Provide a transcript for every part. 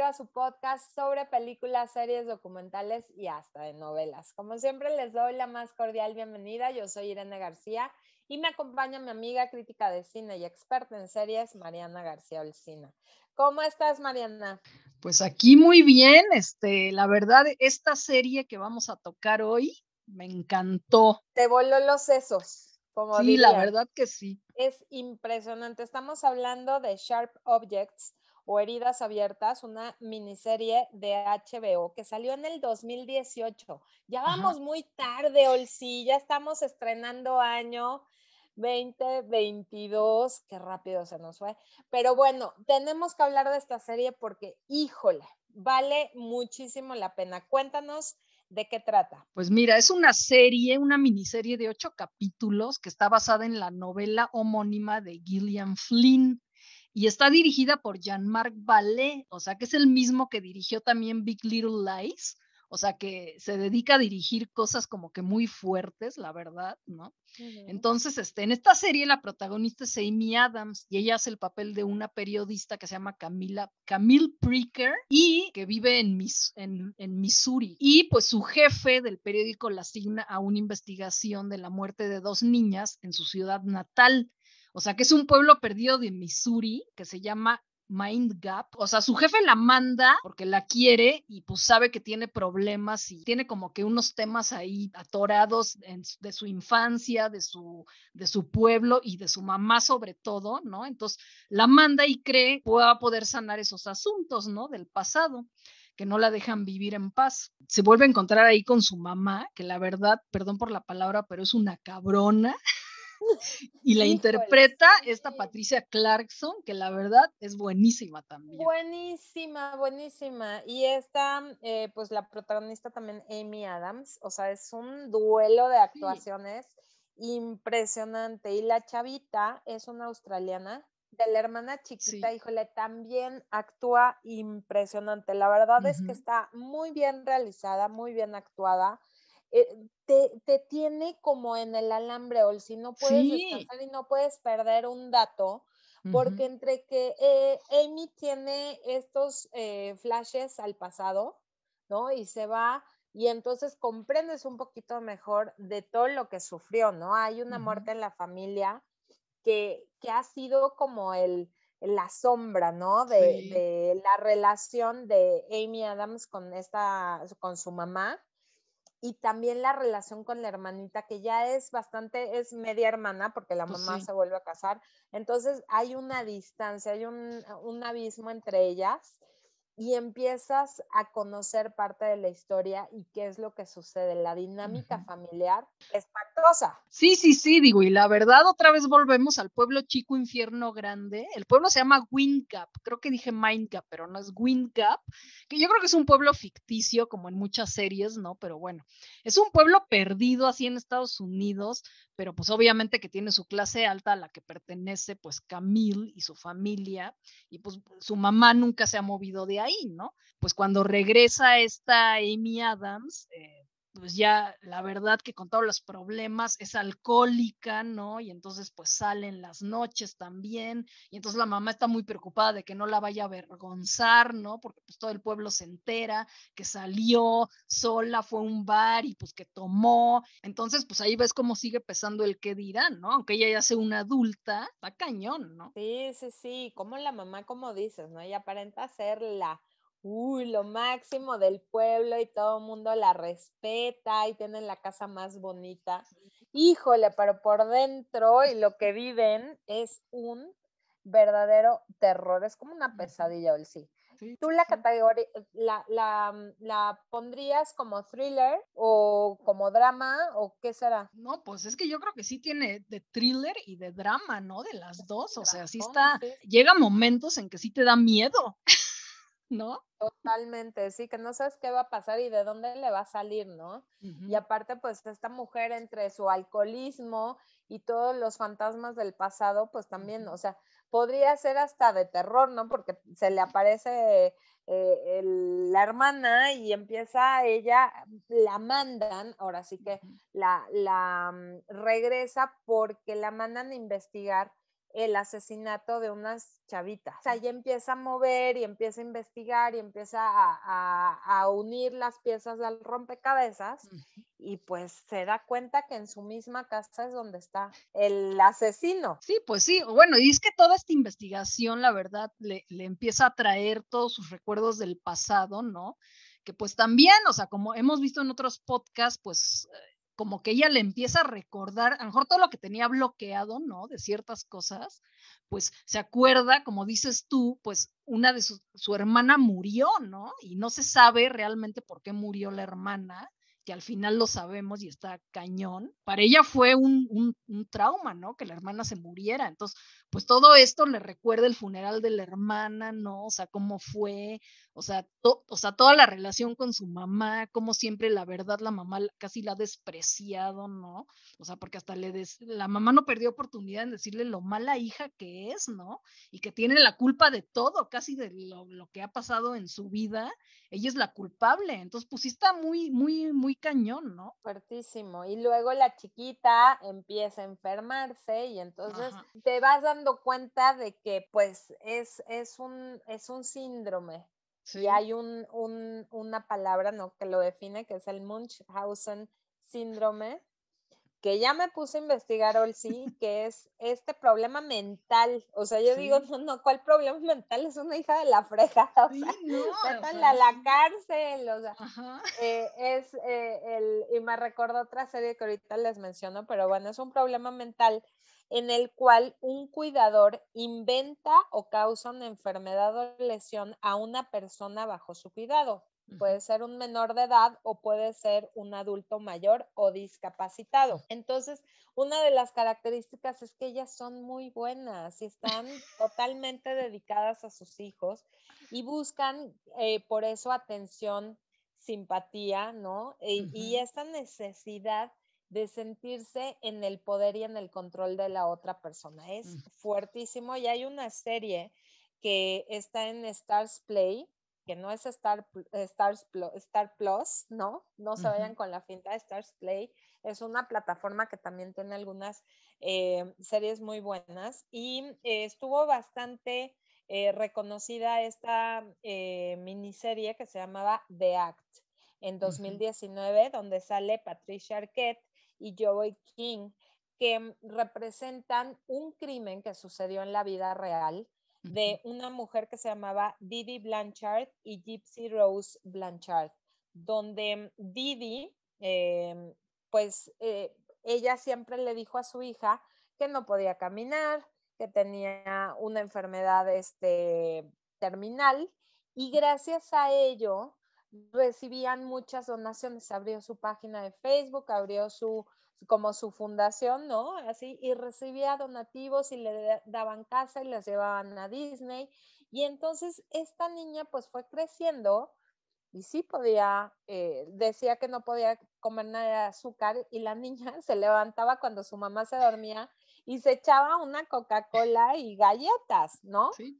bienvenido a su podcast sobre películas, series, documentales y hasta de novelas. Como siempre les doy la más cordial bienvenida. Yo soy Irene García y me acompaña mi amiga crítica de cine y experta en series, Mariana García Olcina. ¿Cómo estás, Mariana? Pues aquí muy bien, este, la verdad, esta serie que vamos a tocar hoy me encantó. Te voló los sesos. Como sí, la verdad que sí. Es impresionante. Estamos hablando de Sharp Objects o Heridas Abiertas, una miniserie de HBO que salió en el 2018. Ya vamos muy tarde, Olsi, ya estamos estrenando año 2022, qué rápido se nos fue. Pero bueno, tenemos que hablar de esta serie porque, híjole, vale muchísimo la pena. Cuéntanos ¿De qué trata? Pues mira, es una serie, una miniserie de ocho capítulos que está basada en la novela homónima de Gillian Flynn y está dirigida por Jean-Marc Vallée, o sea que es el mismo que dirigió también Big Little Lies, o sea que se dedica a dirigir cosas como que muy fuertes, la verdad, ¿no? Entonces, este, en esta serie la protagonista es Amy Adams y ella hace el papel de una periodista que se llama Camila, Camille Preaker y que vive en, en, en Missouri. Y pues su jefe del periódico la asigna a una investigación de la muerte de dos niñas en su ciudad natal. O sea, que es un pueblo perdido de Missouri que se llama mind gap. O sea, su jefe la manda porque la quiere y pues sabe que tiene problemas y tiene como que unos temas ahí atorados de su infancia, de su, de su pueblo y de su mamá sobre todo, ¿no? Entonces la manda y cree pueda poder sanar esos asuntos, ¿no? Del pasado que no la dejan vivir en paz. Se vuelve a encontrar ahí con su mamá, que la verdad, perdón por la palabra, pero es una cabrona. Y la interpreta esta Patricia Clarkson, que la verdad es buenísima también. Buenísima, buenísima. Y esta, eh, pues la protagonista también, Amy Adams, o sea, es un duelo de actuaciones impresionante. Y la chavita es una australiana de la hermana chiquita, híjole, también actúa impresionante. La verdad es que está muy bien realizada, muy bien actuada. Eh, te, tiene como en el alambre, o si no puedes descansar y no puedes perder un dato, porque entre que eh, Amy tiene estos eh, flashes al pasado, ¿no? Y se va y entonces comprendes un poquito mejor de todo lo que sufrió, ¿no? Hay una muerte en la familia que, que ha sido como el, la sombra, ¿no? De, de, la relación de Amy Adams con esta, con su mamá y también la relación con la hermanita, que ya es bastante, es media hermana, porque la pues mamá se vuelve a casar. Entonces hay una distancia, hay un, un abismo entre ellas y empiezas a conocer parte de la historia y qué es lo que sucede. La dinámica familiar es pactosa. Sí, sí, sí, digo, y la verdad otra vez volvemos al pueblo chico, infierno grande. El pueblo se llama Windgap, creo que dije Mindgap, pero no es Windgap, que yo creo que es un pueblo ficticio, como en muchas series, ¿no? Pero bueno, es un pueblo perdido así en Estados Unidos, pero pues obviamente que tiene su clase alta a la que pertenece pues Camille y su familia, y pues su mamá nunca se ha movido de ahí, ¿no? Pues cuando regresa esta Amy Adams, eh, pues ya la verdad que con todos los problemas es alcohólica, ¿no? Y entonces pues salen las noches también, y entonces la mamá está muy preocupada de que no la vaya a avergonzar, ¿no? Porque pues todo el pueblo se entera que salió sola, fue a un bar y pues que tomó, entonces pues ahí ves cómo sigue pesando el que dirán, ¿no? Aunque ella ya sea una adulta, está cañón, ¿no? Sí, sí, sí, como la mamá, como dices, ¿no? Ella aparenta ser la uy, lo máximo del pueblo y todo el mundo la respeta y tienen la casa más bonita. Híjole, pero por dentro y lo que viven es un verdadero terror, es como una pesadilla, el sí. ¿Tú la categoría, la, la, la, pondrías como thriller o como drama o qué será? No, pues es que yo creo que sí tiene de thriller y de drama, ¿no? De las dos, o sea, sí está, llega momentos en que sí te da miedo. ¿No? Totalmente, sí, que no sabes qué va a pasar y de dónde le va a salir, ¿no? Y aparte, pues esta mujer entre su alcoholismo y todos los fantasmas del pasado, pues también, o sea, podría ser hasta de terror, ¿no? Porque se le aparece eh, la hermana y empieza ella, la mandan, ahora sí que la, la mm, regresa porque la mandan a investigar el asesinato de unas chavitas. O sea, ella empieza a mover y empieza a investigar y empieza a, unir las piezas del rompecabezas y pues se da cuenta que en su misma casa es donde está el asesino. Sí, pues sí, bueno, y es que toda esta investigación, la verdad, le, le empieza a traer todos sus recuerdos del pasado, ¿no? Que pues también, o sea, como hemos visto en otros podcasts, pues como que ella le empieza a recordar, a lo mejor todo lo que tenía bloqueado, ¿no? De ciertas cosas, pues se acuerda, como dices tú, pues una de su, su hermana murió, ¿no? Y no se sabe realmente por qué murió la hermana, que al final lo sabemos y está cañón, para ella fue un, un, trauma, ¿no? Que la hermana se muriera. Entonces, pues todo esto le recuerda el funeral de la hermana, ¿no? O sea, cómo fue, o sea, o sea, toda la relación con su mamá, como siempre la verdad la mamá casi la ha despreciado, ¿no? O sea, porque hasta le des la mamá no perdió oportunidad en decirle lo mala hija que es, ¿no? Y que tiene la culpa de todo, casi de lo, lo que ha pasado en su vida, ella es la culpable. Entonces, pues sí está muy, muy, muy cañón, ¿no? Fuertísimo. Y luego la chiquita empieza a enfermarse y entonces te vas dando cuenta de que pues es, es, un, es un síndrome. Y hay un, un, una palabra ¿no? que lo define, que es el Munchausen síndrome, que ya me puse a investigar sí, que es este problema mental. O sea, yo digo, no, no, ¿cuál problema mental? Es una hija de la freja. O sea, no, a la cárcel. O sea, eh, es eh, el, y me recuerdo otra serie que ahorita les menciono, pero bueno, es un problema mental en el cual un cuidador inventa o causa una enfermedad o lesión a una persona bajo su cuidado. Puede ser un menor de edad o puede ser un adulto mayor o discapacitado. Entonces, una de las características es que ellas son muy buenas y están totalmente dedicadas a sus hijos y buscan eh, por eso atención, simpatía, ¿no? E, y esta necesidad de sentirse en el poder y en el control de la otra persona. Es fuertísimo y hay una serie que está en Stars Play, que no es Star, Stars, Star Plus, ¿no? No se vayan con la finta de Stars Play. Es una plataforma que también tiene algunas eh, series muy buenas y eh, estuvo bastante eh, reconocida esta miniserie que se llamaba The Act en 2019, donde sale Patricia Arquette y Joey King, que representan un crimen que sucedió en la vida real de una mujer que se llamaba Didi Blanchard y Gypsy Rose Blanchard, donde Didi, em, pues eh, ella siempre le dijo a su hija que no podía caminar, que tenía una enfermedad este, terminal y gracias a ello recibían muchas donaciones. Abrió su página de Facebook, abrió su como su fundación, ¿no? Así, y recibía donativos y le daban casa y las llevaban a Disney. Y entonces esta niña pues fue creciendo y sí podía, eh, decía que no podía comer nada de azúcar y la niña se levantaba cuando su mamá se dormía y se echaba una Coca-Cola y galletas, ¿no? Sí.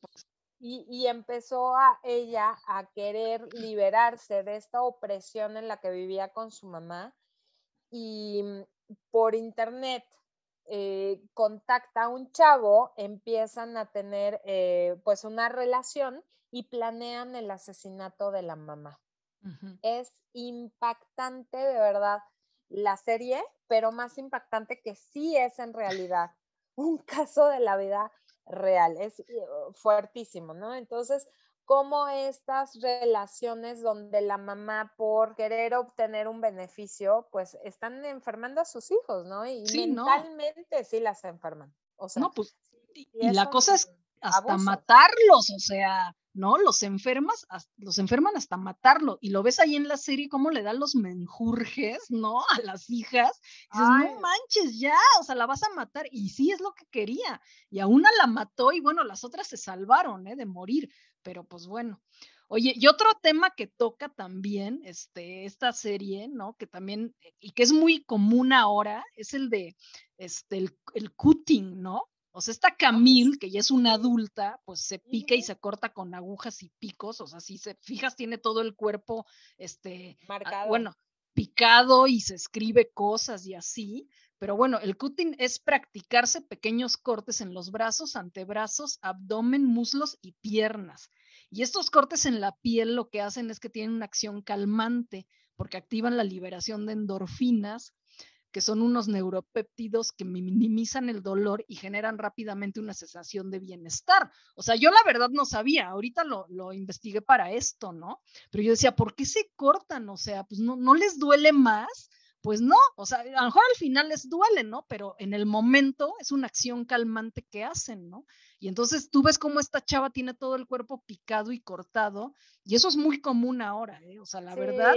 Y, y, empezó a ella a querer liberarse de esta opresión en la que vivía con su mamá. Y, por internet eh, contacta a un chavo, empiezan a tener eh, pues una relación y planean el asesinato de la mamá. Es impactante de verdad la serie, pero más impactante que sí es en realidad un caso de la vida real, es eh, fuertísimo, ¿no? Entonces, cómo estas relaciones donde la mamá por querer obtener un beneficio, pues están enfermando a sus hijos, ¿no? Y mentalmente sí las enferman. O sea, no, pues, y, la cosa es hasta matarlos, o sea, ¿no? Los enfermas, los enferman hasta matarlo. Y lo ves ahí en la serie cómo le dan los menjurjes, ¿no? A las hijas. dices, no manches, ya, o sea, la vas a matar. Y sí es lo que quería. Y a una la mató y bueno, las otras se salvaron, ¿eh? De morir pero pues bueno. Oye, y otro tema que toca también este, esta serie, ¿no? Que también, eh, y que es muy común ahora, es el de este, el, el cutting, ¿no? O sea, esta Camille, que ya es una adulta, pues se pica y se corta con agujas y picos, o sea, si se fijas, tiene todo el cuerpo, este, marcado. bueno, picado y se escribe cosas y así, Pero bueno, el cutting es practicarse pequeños cortes en los brazos, antebrazos, abdomen, muslos y piernas. Y estos cortes en la piel lo que hacen es que tienen una acción calmante porque activan la liberación de endorfinas, que son unos neuropéptidos que minimizan el dolor y generan rápidamente una sensación de bienestar. O sea, yo la verdad no sabía, ahorita lo, lo investigué para esto, ¿no? Pero yo decía, ¿por qué se cortan? O sea, pues no, no les duele más. Pues no, o sea, a lo mejor al final les duele, ¿no? Pero en el momento es una acción calmante que hacen, ¿no? Y entonces tú ves cómo esta chava tiene todo el cuerpo picado y cortado, y eso es muy común ahora, ¿eh? O sea, la verdad.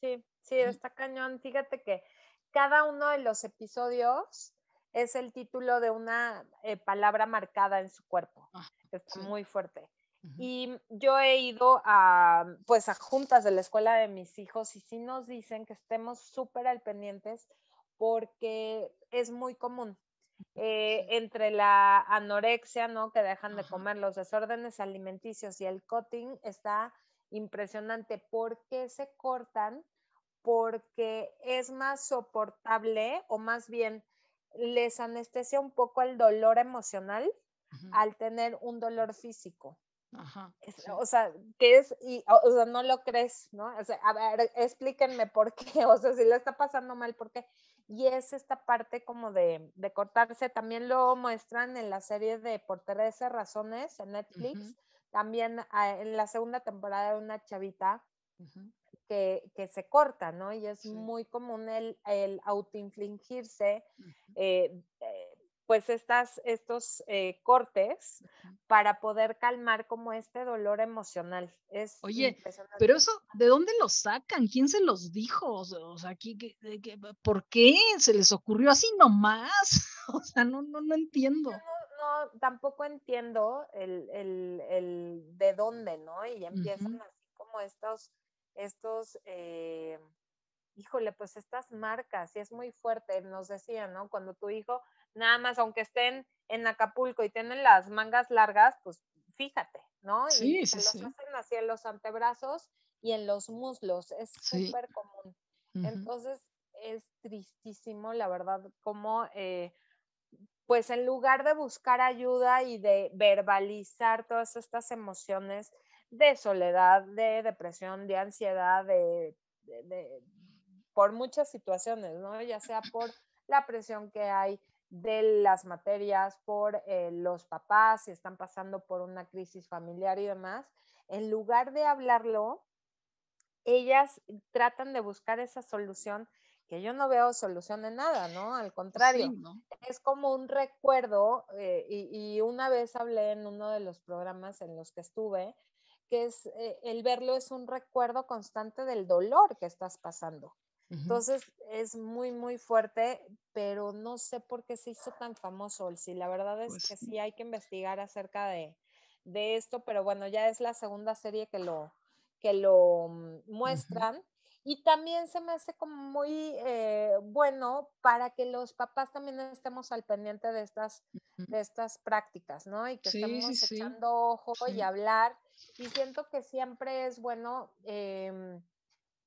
Sí, sí, está cañón. Fíjate que cada uno de los episodios es el título de una eh, palabra marcada en su cuerpo. Ah, Está muy fuerte. Y yo he ido a, pues, a juntas de la escuela de mis hijos y sí nos dicen que estemos súper al pendientes porque es muy común. Eh, entre la anorexia, ¿no? Que dejan de comer, los desórdenes alimenticios y el cutting está impresionante. ¿Por qué se cortan? Porque es más soportable o más bien les anestesia un poco el dolor emocional al tener un dolor físico. O sea, que es, y, o sea, no lo crees, ¿no? O sea, a ver, explíquenme por qué, o sea, si le está pasando mal, ¿por qué? Y es esta parte como de, de cortarse, también lo muestran en la serie de Por 13 Razones en Netflix, también ah, en la segunda temporada de una chavita que, se corta, ¿no? Y es muy común el, el autoinfligirse, eh, eh, pues estas, estos eh, cortes para poder calmar como este dolor emocional. Es Oye, pero eso, ¿de dónde lo sacan? ¿Quién se los dijo? O sea, ¿por qué se les ocurrió así nomás? O sea, no, no, no entiendo. no, tampoco entiendo el, el, el, de dónde, ¿no? Y empiezan así como estos estos, eh, híjole, pues estas marcas, y es muy fuerte, nos decían, ¿no? Cuando tu hijo, nada más, aunque estén en Acapulco y tienen las mangas largas, pues fíjate, ¿no? Sí, y sí, se los hacen así en los antebrazos y en los muslos, es súper común. Entonces, es tristísimo, la verdad, como, eh, pues en lugar de buscar ayuda y de verbalizar todas estas emociones, de soledad, de depresión, de ansiedad, de, por muchas situaciones, ¿no? Ya sea por la presión que hay de las materias, por eh, los papás, si están pasando por una crisis familiar y demás, en lugar de hablarlo, ellas tratan de buscar esa solución que yo no veo solución en nada, ¿no? Al contrario, es como un recuerdo, eh, y, y, una vez hablé en uno de los programas en los que estuve, que es eh, el verlo es un recuerdo constante del dolor que estás pasando. Entonces es muy, muy fuerte, pero no sé por qué se hizo tan famoso. Si la verdad es pues que sí hay que investigar acerca de, esto, pero bueno, ya es la segunda serie que lo, que lo mm, muestran. Y también se me hace como muy eh, bueno para que los papás también estemos al pendiente de estas, de estas prácticas, ¿no? Y que estemos echando ojo y hablar. Y siento que siempre es bueno, em,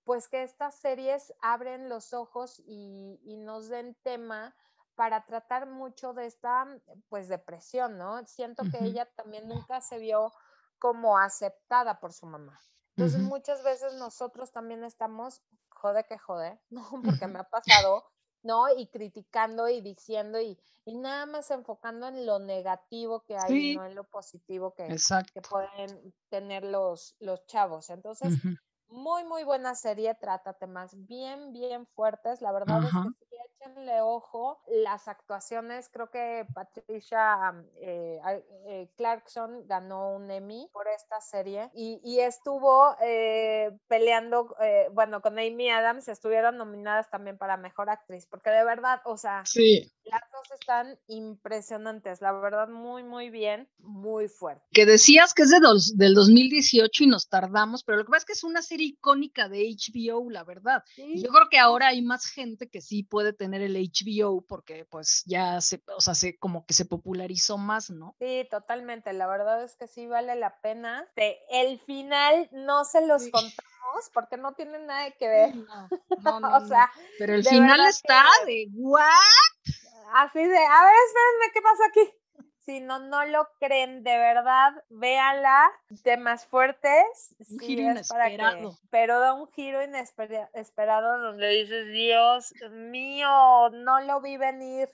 pues que estas series abren los ojos y, y, nos den tema para tratar mucho de esta, pues, depresión, ¿no? Siento que ella también nunca se vio como aceptada por su mamá. Entonces muchas veces nosotros también estamos, jode que jode, ¿no? Porque me ha pasado, ¿no? Y criticando y diciendo y, y nada más enfocando en lo negativo que hay, no en lo positivo que, que pueden tener los, los chavos. Entonces, muy, muy buena serie, trata temas bien, bien fuertes. La verdad es que échenle ojo. Las actuaciones, creo que Patricia eh, eh, Clarkson ganó un Emmy por esta serie y, y estuvo eh, peleando, bueno, con Amy Adams, estuvieron nominadas también para Mejor Actriz, porque de verdad, o sea, Las dos están impresionantes, la verdad, muy, muy bien, muy fuerte. Que decías que es de del 2018 y nos tardamos, pero lo que pasa es que es una serie icónica de HBO, la verdad. yo creo que ahora hay más gente que sí puede tener el HBO porque pues ya se, o sea, se, como que se popularizó más, ¿no? Sí, totalmente, la verdad es que sí vale la pena. el final no se los contamos porque no tiene nada que ver. No, no, o sea, pero el final está de what? Así de, a ver, espérenme, ¿qué pasa aquí? Si no, no lo creen, de verdad, véanla, temas fuertes. Un giro inesperado. pero da un giro inesperado donde dices, Dios mío, no lo vi venir,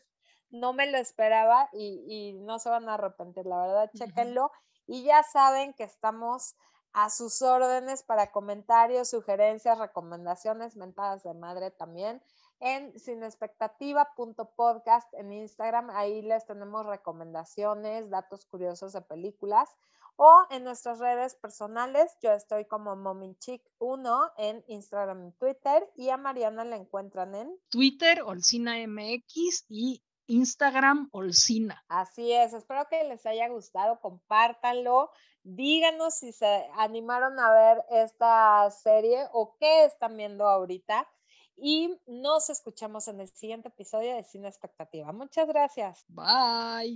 no me lo esperaba y, no se van a arrepentir, la verdad, chéquenlo. Y ya saben que estamos a sus órdenes para comentarios, sugerencias, recomendaciones, mentadas de madre también en sinexpectativa.podcast en Instagram. Ahí les tenemos recomendaciones, datos curiosos de películas. O en nuestras redes personales, yo estoy como Mominchic1 en Instagram y Twitter. Y a Mariana la encuentran en Twitter, OlcinaMX y Instagram, Olcina. Así es, espero que les haya gustado, compártanlo. Díganos si se animaron a ver esta serie o qué están viendo ahorita y nos escuchamos en el siguiente episodio de Cine Expectativa. Muchas gracias. Bye.